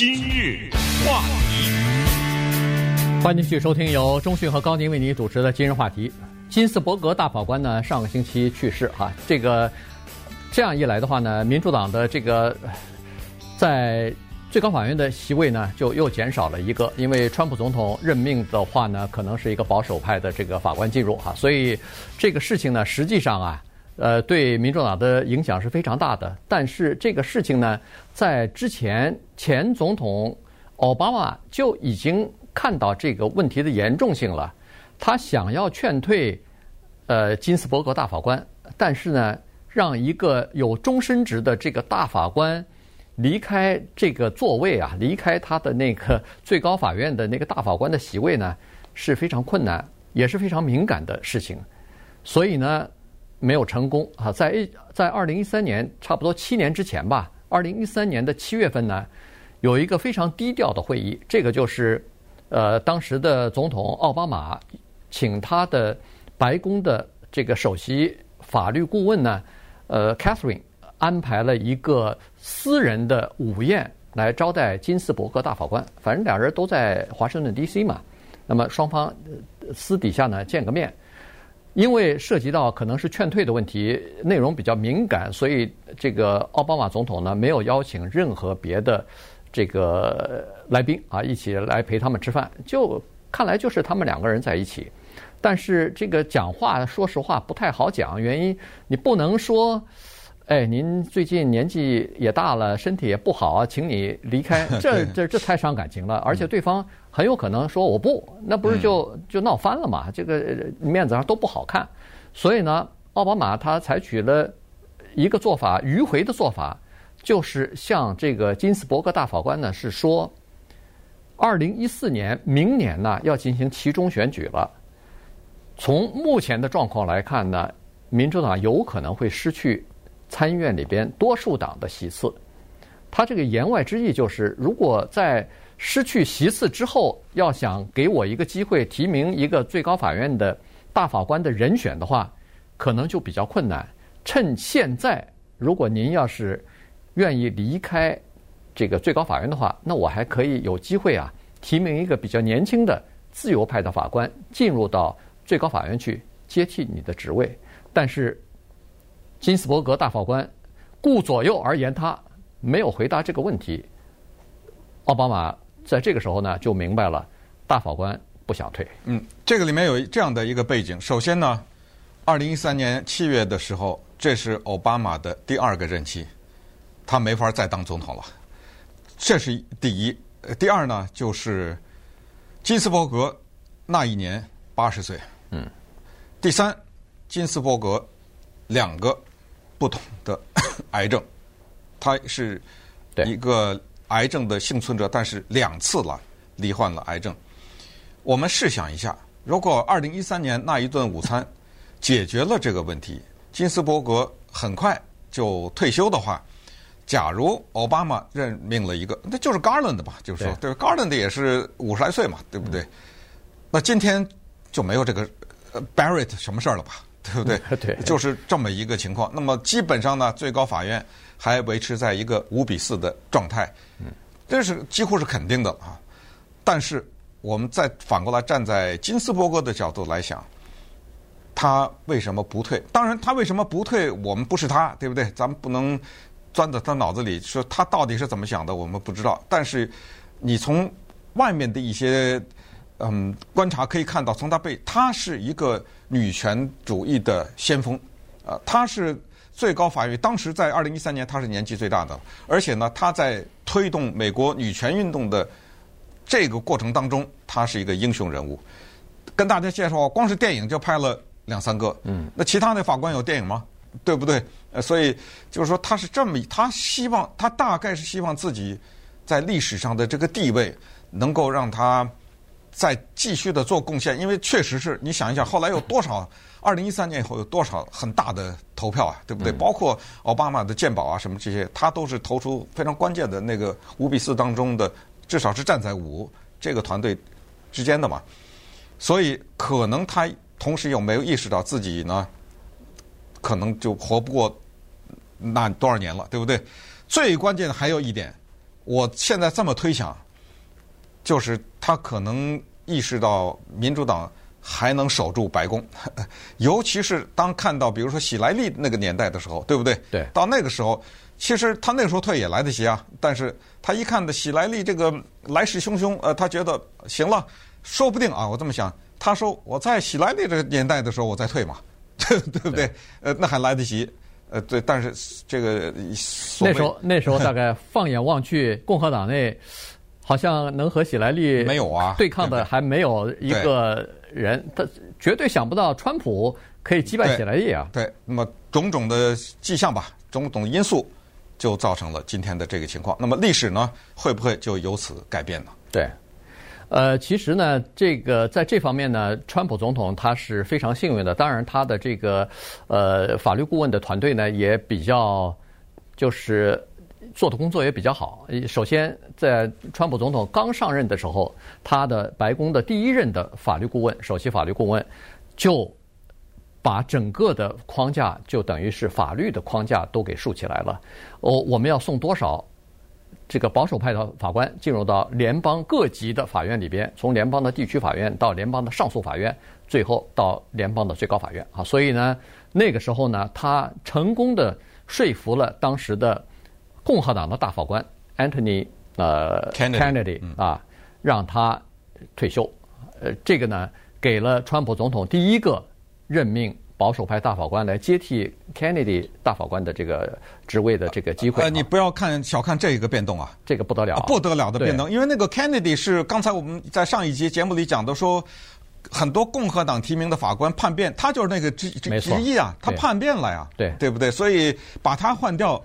今日话题，欢迎继续收听由中讯和高宁为您主持的今日话题。金斯伯格大法官呢，上个星期去世哈，这个这样一来的话呢，民主党的这个在最高法院的席位呢，就又减少了一个，因为川普总统任命的话呢，可能是一个保守派的这个法官进入哈，所以这个事情呢，实际上啊。呃，对民主党的影响是非常大的。但是这个事情呢，在之前前总统奥巴马就已经看到这个问题的严重性了。他想要劝退呃金斯伯格大法官，但是呢，让一个有终身职的这个大法官离开这个座位啊，离开他的那个最高法院的那个大法官的席位呢，是非常困难，也是非常敏感的事情。所以呢。没有成功啊！在在二零一三年，差不多七年之前吧，二零一三年的七月份呢，有一个非常低调的会议，这个就是，呃，当时的总统奥巴马请他的白宫的这个首席法律顾问呢，呃，Catherine 安排了一个私人的午宴来招待金斯伯格大法官，反正两人都在华盛顿 D.C. 嘛，那么双方私底下呢见个面。因为涉及到可能是劝退的问题，内容比较敏感，所以这个奥巴马总统呢没有邀请任何别的这个来宾啊一起来陪他们吃饭，就看来就是他们两个人在一起。但是这个讲话说实话不太好讲，原因你不能说。哎，您最近年纪也大了，身体也不好，请你离开，这这这太伤感情了。而且对方很有可能说我不，那不是就就闹翻了嘛？这个面子上都不好看。所以呢，奥巴马他采取了一个做法，迂回的做法，就是向这个金斯伯格大法官呢是说，二零一四年明年呢要进行其中选举了。从目前的状况来看呢，民主党有可能会失去。参议院里边多数党的席次，他这个言外之意就是，如果在失去席次之后，要想给我一个机会提名一个最高法院的大法官的人选的话，可能就比较困难。趁现在，如果您要是愿意离开这个最高法院的话，那我还可以有机会啊，提名一个比较年轻的自由派的法官进入到最高法院去接替你的职位，但是。金斯伯格大法官顾左右而言他，没有回答这个问题。奥巴马在这个时候呢就明白了，大法官不想退。嗯，这个里面有这样的一个背景。首先呢，二零一三年七月的时候，这是奥巴马的第二个任期，他没法再当总统了。这是第一。第二呢，就是金斯伯格那一年八十岁。嗯。第三，金斯伯格两个。不同的 癌症，他是一个癌症的幸存者，但是两次了罹患了癌症。我们试想一下，如果二零一三年那一顿午餐解决了这个问题，金斯伯格很快就退休的话，假如奥巴马任命了一个，那就是 Garland 吧，就是说，对，Garland 也是五十来岁嘛，对不对？那今天就没有这个 Barrett 什么事儿了吧？对不对？对，就是这么一个情况。那么基本上呢，最高法院还维持在一个五比四的状态，嗯，这是几乎是肯定的啊。但是我们再反过来站在金斯伯格的角度来想，他为什么不退？当然，他为什么不退？我们不是他，对不对？咱们不能钻到他脑子里说他到底是怎么想的，我们不知道。但是你从外面的一些嗯观察可以看到，从他背，他是一个。女权主义的先锋，呃，他是最高法院当时在二零一三年，他是年纪最大的，而且呢，他在推动美国女权运动的这个过程当中，他是一个英雄人物。跟大家介绍，光是电影就拍了两三个，嗯，那其他的法官有电影吗？对不对？呃，所以就是说，他是这么，他希望，他大概是希望自己在历史上的这个地位能够让他。再继续的做贡献，因为确实是你想一想，后来有多少？二零一三年以后有多少很大的投票啊，对不对？包括奥巴马的鉴宝啊什么这些，他都是投出非常关键的那个五比四当中的，至少是站在五这个团队之间的嘛。所以可能他同时有没有意识到自己呢？可能就活不过那多少年了，对不对？最关键的还有一点，我现在这么推想，就是他可能意识到民主党还能守住白宫，尤其是当看到比如说喜来利那个年代的时候，对不对？对。到那个时候，其实他那个时候退也来得及啊。但是他一看的喜来利这个来势汹汹，呃，他觉得行了，说不定啊，我这么想，他说我在喜来利这个年代的时候我再退嘛，对不对？对呃，那还来得及。呃，对，但是这个那时候那时候大概放眼望去，共和党内好像能和喜来利没有啊对抗的还没有一个人，他绝对想不到川普可以击败喜来利啊。对，那么种种的迹象吧，种种因素就造成了今天的这个情况。那么历史呢，会不会就由此改变呢？对。呃，其实呢，这个在这方面呢，川普总统他是非常幸运的。当然，他的这个呃法律顾问的团队呢，也比较就是做的工作也比较好。首先，在川普总统刚上任的时候，他的白宫的第一任的法律顾问，首席法律顾问，就把整个的框架，就等于是法律的框架都给竖起来了。哦，我们要送多少？这个保守派的法官进入到联邦各级的法院里边，从联邦的地区法院到联邦的上诉法院，最后到联邦的最高法院啊。所以呢，那个时候呢，他成功的说服了当时的共和党的大法官 Anthony 呃 Kennedy 啊，让他退休。呃，这个呢，给了川普总统第一个任命。保守派大法官来接替 Kennedy 大法官的这个职位的这个机会。呃，你不要看小看这一个变动啊，这个不得了，不得了的变动。因为那个 Kennedy 是刚才我们在上一集节目里讲的，说很多共和党提名的法官叛变，他就是那个之之之一啊，他叛变了呀，对对不对？所以把他换掉。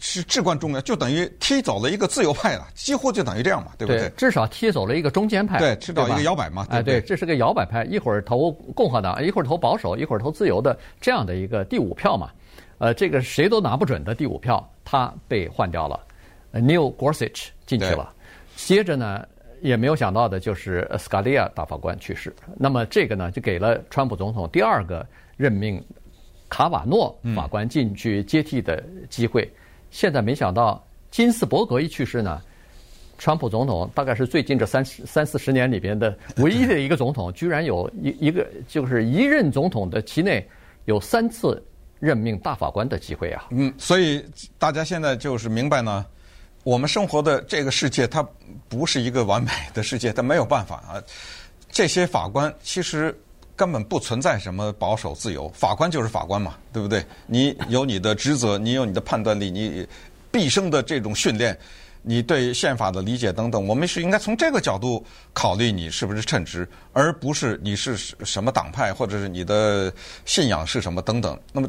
是至关重要，就等于踢走了一个自由派了，几乎就等于这样嘛，对不对？对，至少踢走了一个中间派，对，踢走一个摇摆嘛。哎，对，这是个摇摆派，一会儿投共和党，一会儿投保守，一会儿投自由的这样的一个第五票嘛。呃，这个谁都拿不准的第五票，他被换掉了，Neil Gorsuch 进去了。接着呢，也没有想到的就是斯卡利亚大法官去世，那么这个呢，就给了川普总统第二个任命卡瓦诺法官进去接替的机会。嗯现在没想到金斯伯格一去世呢，川普总统大概是最近这三十三四十年里边的唯一的一个总统，居然有一一个就是一任总统的期内有三次任命大法官的机会啊。嗯，所以大家现在就是明白呢，我们生活的这个世界它不是一个完美的世界，它没有办法啊。这些法官其实。根本不存在什么保守自由，法官就是法官嘛，对不对？你有你的职责，你有你的判断力，你毕生的这种训练，你对宪法的理解等等，我们是应该从这个角度考虑你是不是称职，而不是你是什么党派或者是你的信仰是什么等等。那么，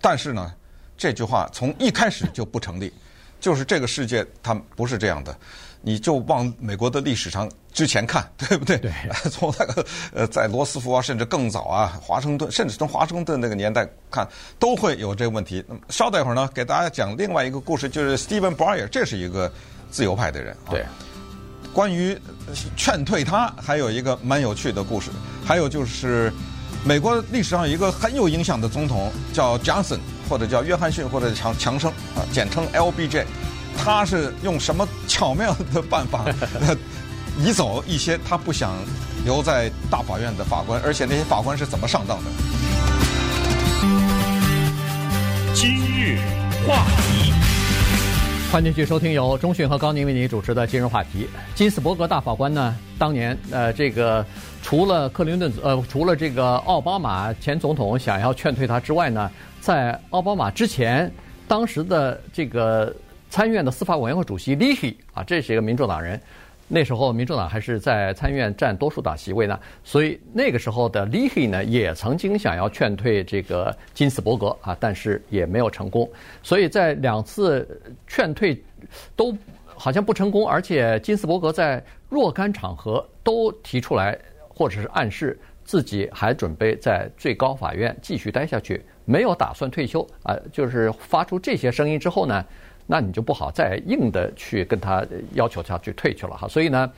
但是呢，这句话从一开始就不成立，就是这个世界它不是这样的。你就往美国的历史上之前看，对不对？对。从那个呃，在罗斯福啊，甚至更早啊，华盛顿，甚至从华盛顿那个年代看，都会有这个问题。那么稍待一会儿呢，给大家讲另外一个故事，就是 Stephen Breyer，这是一个自由派的人。对。关于劝退他，还有一个蛮有趣的故事。还有就是，美国历史上有一个很有影响的总统叫 Johnson，或者叫约翰逊，或者强强生啊，简称 LBJ。他是用什么巧妙的办法移走一些他不想留在大法院的法官，而且那些法官是怎么上当的？今日话题，欢迎继续收听由中讯和高宁为您主持的今日话题。金斯伯格大法官呢，当年呃，这个除了克林顿呃，除了这个奥巴马前总统想要劝退他之外呢，在奥巴马之前，当时的这个。参院的司法委员会主席 l e h 啊，这是一个民主党人。那时候民主党还是在参院占多数党席位呢，所以那个时候的 l e h 呢，也曾经想要劝退这个金斯伯格啊，但是也没有成功。所以在两次劝退都好像不成功，而且金斯伯格在若干场合都提出来，或者是暗示自己还准备在最高法院继续待下去，没有打算退休啊。就是发出这些声音之后呢。那你就不好再硬的去跟他要求他去退去了哈，所以呢，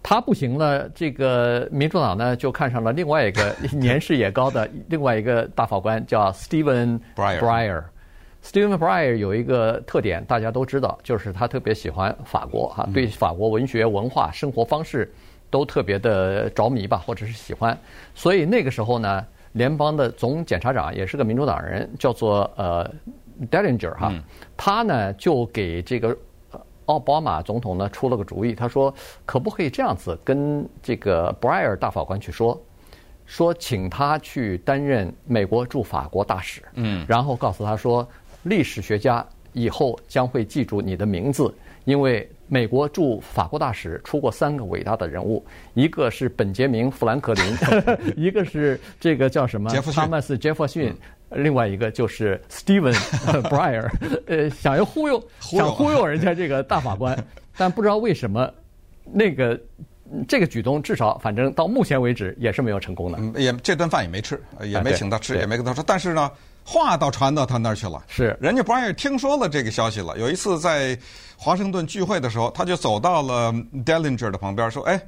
他不行了，这个民主党呢就看上了另外一个 年事也高的另外一个大法官叫 Stephen Breyer。Stephen Breyer 有一个特点，大家都知道，就是他特别喜欢法国哈，对法国文学、文化、生活方式都特别的着迷吧，或者是喜欢。所以那个时候呢，联邦的总检察长也是个民主党人，叫做呃 Dellinger 哈，他呢就给这个奥巴马总统呢出了个主意，他说可不可以这样子跟这个 Breyer 大法官去说？说请他去担任美国驻法国大使，嗯，然后告诉他说，历史学家以后将会记住你的名字，因为美国驻法国大使出过三个伟大的人物，一个是本杰明·富兰克林，一个是这个叫什么？杰弗逊。汤马斯·杰弗逊，另外一个就是 Stephen Breyer，呃，想要忽悠，想忽悠人家这个大法官，但不知道为什么那个。这个举动至少，反正到目前为止也是没有成功的。也这顿饭也没吃，也没请他吃，也没跟他说。但是呢，话倒传到他那儿去了。是，人家 Breyer 听说了这个消息了。有一次在华盛顿聚会的时候，他就走到了 Dellinger 的旁边，说：“哎，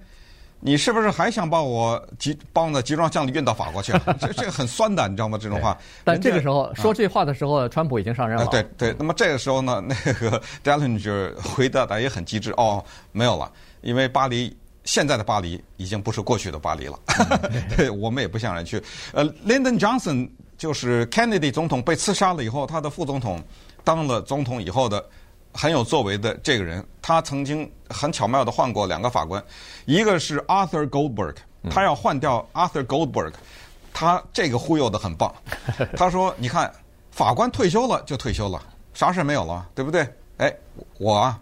你是不是还想把我集帮的集装箱里运到法国去？这这个很酸的，你知道吗？这种话。”但这个时候说这话的时候，川普已经上任了。对对。那么这个时候呢，那个 Dellinger 回答的也很机智。哦，没有了，因为巴黎。现在的巴黎已经不是过去的巴黎了，对，我们也不想人去。呃，Lyndon Johnson 就是 Kennedy 总统被刺杀了以后，他的副总统当了总统以后的很有作为的这个人，他曾经很巧妙的换过两个法官，一个是 Arthur Goldberg，他要换掉 Arthur Goldberg，他这个忽悠的很棒。他说：“你看，法官退休了就退休了，啥事没有了，对不对？哎，我啊，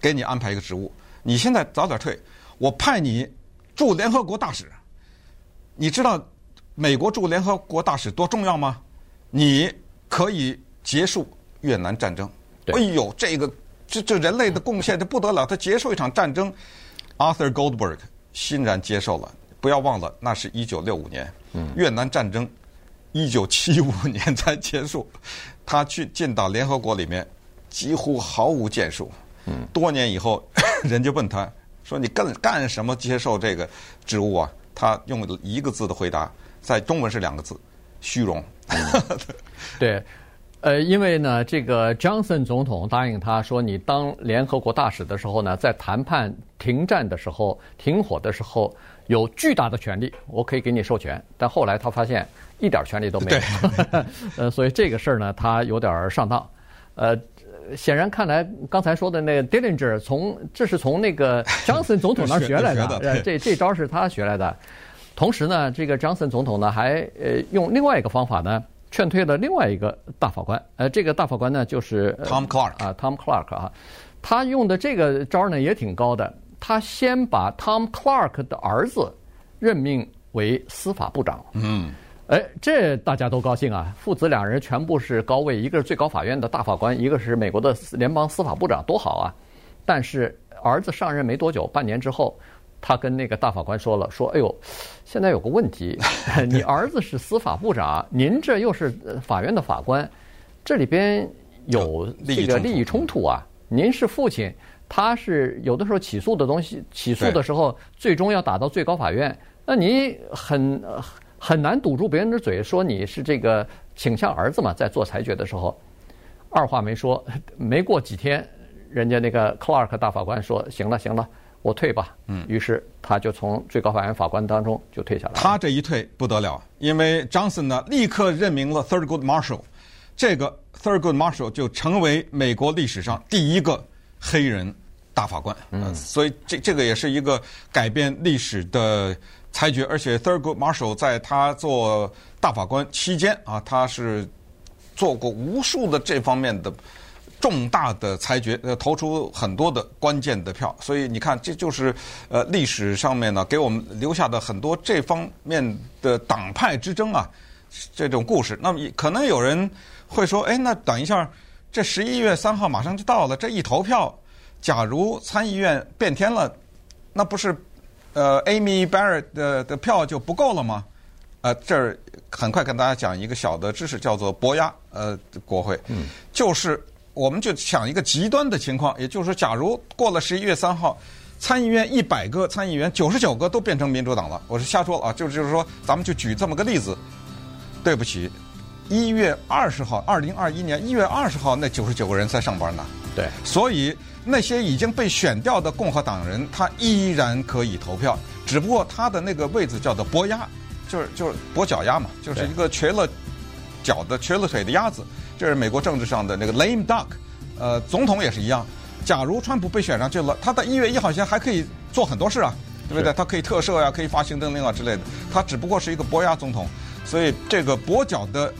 给你安排一个职务，你现在早点退。”我派你驻联合国大使，你知道美国驻联合国大使多重要吗？你可以结束越南战争。哎呦，这个这这人类的贡献这不得了，他结束一场战争。Arthur Goldberg 欣然接受了。不要忘了，那是一九六五年，越南战争一九七五年才结束。他去进到联合国里面，几乎毫无建树。多年以后，人家问他。说你干干什么接受这个职务啊？他用了一个字的回答，在中文是两个字：虚荣。对，呃，因为呢，这个 Johnson 总统答应他说，你当联合国大使的时候呢，在谈判停战的时候、停火的时候，有巨大的权利，我可以给你授权。但后来他发现一点权利都没有，呃，所以这个事儿呢，他有点上当，呃。显然看来，刚才说的那个 Dillinger 从这是从那个 Johnson 总统那儿学来的，的这这招是他学来的。同时呢，这个 Johnson 总统呢还呃用另外一个方法呢劝退了另外一个大法官。呃，这个大法官呢就是 Tom Clark 啊，Tom Clark 啊，他用的这个招呢也挺高的。他先把 Tom Clark 的儿子任命为司法部长。嗯。哎，这大家都高兴啊！父子两人全部是高位，一个是最高法院的大法官，一个是美国的联邦司法部长，多好啊！但是儿子上任没多久，半年之后，他跟那个大法官说了：“说，哎呦，现在有个问题，你儿子是司法部长，您这又是法院的法官，这里边有这个利益冲突啊！您是父亲，他是有的时候起诉的东西，起诉的时候最终要打到最高法院，那你很。”很难堵住别人的嘴，说你是这个倾向儿子嘛，在做裁决的时候，二话没说，没过几天，人家那个 Clark 大法官说：“行了，行了，我退吧。”嗯，于是他就从最高法院法官当中就退下来了。他这一退不得了，因为 Johnson 呢立刻任命了 Thurgood Marshall，这个 Thurgood Marshall 就成为美国历史上第一个黑人大法官。嗯，所以这这个也是一个改变历史的。裁决，而且 Thurgood Marshall 在他做大法官期间啊，他是做过无数的这方面的重大的裁决，呃，投出很多的关键的票。所以你看，这就是呃历史上面呢给我们留下的很多这方面的党派之争啊这种故事。那么可能有人会说，哎，那等一下，这十一月三号马上就到了，这一投票，假如参议院变天了，那不是？呃，Amy Barrett 的的票就不够了吗？呃，这儿很快跟大家讲一个小的知识，叫做博压呃国会，嗯，就是我们就想一个极端的情况，也就是说，假如过了十一月三号，参议院一百个参议员九十九个都变成民主党了，我是瞎说啊，就是就是说，咱们就举这么个例子。对不起一月二十号，二零二一年一月二十号那九十九个人在上班呢。对，所以那些已经被选掉的共和党人，他依然可以投票，只不过他的那个位置叫做跛鸭，就是就是跛脚鸭嘛，就是一个瘸了脚的、瘸了腿的鸭子。这是美国政治上的那个 lame duck。呃，总统也是一样。假如川普被选上去了，他在一月一号前还可以做很多事啊，对不对？他可以特赦呀，可以发行政令啊之类的。他只不过是一个跛鸭总统，所以这个跛脚的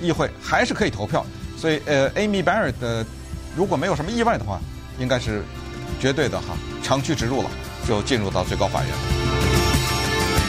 议会还是可以投票。所以呃，Amy Barrett 的。如果没有什么意外的话，应该是绝对的哈，长驱直入了，就进入到最高法院。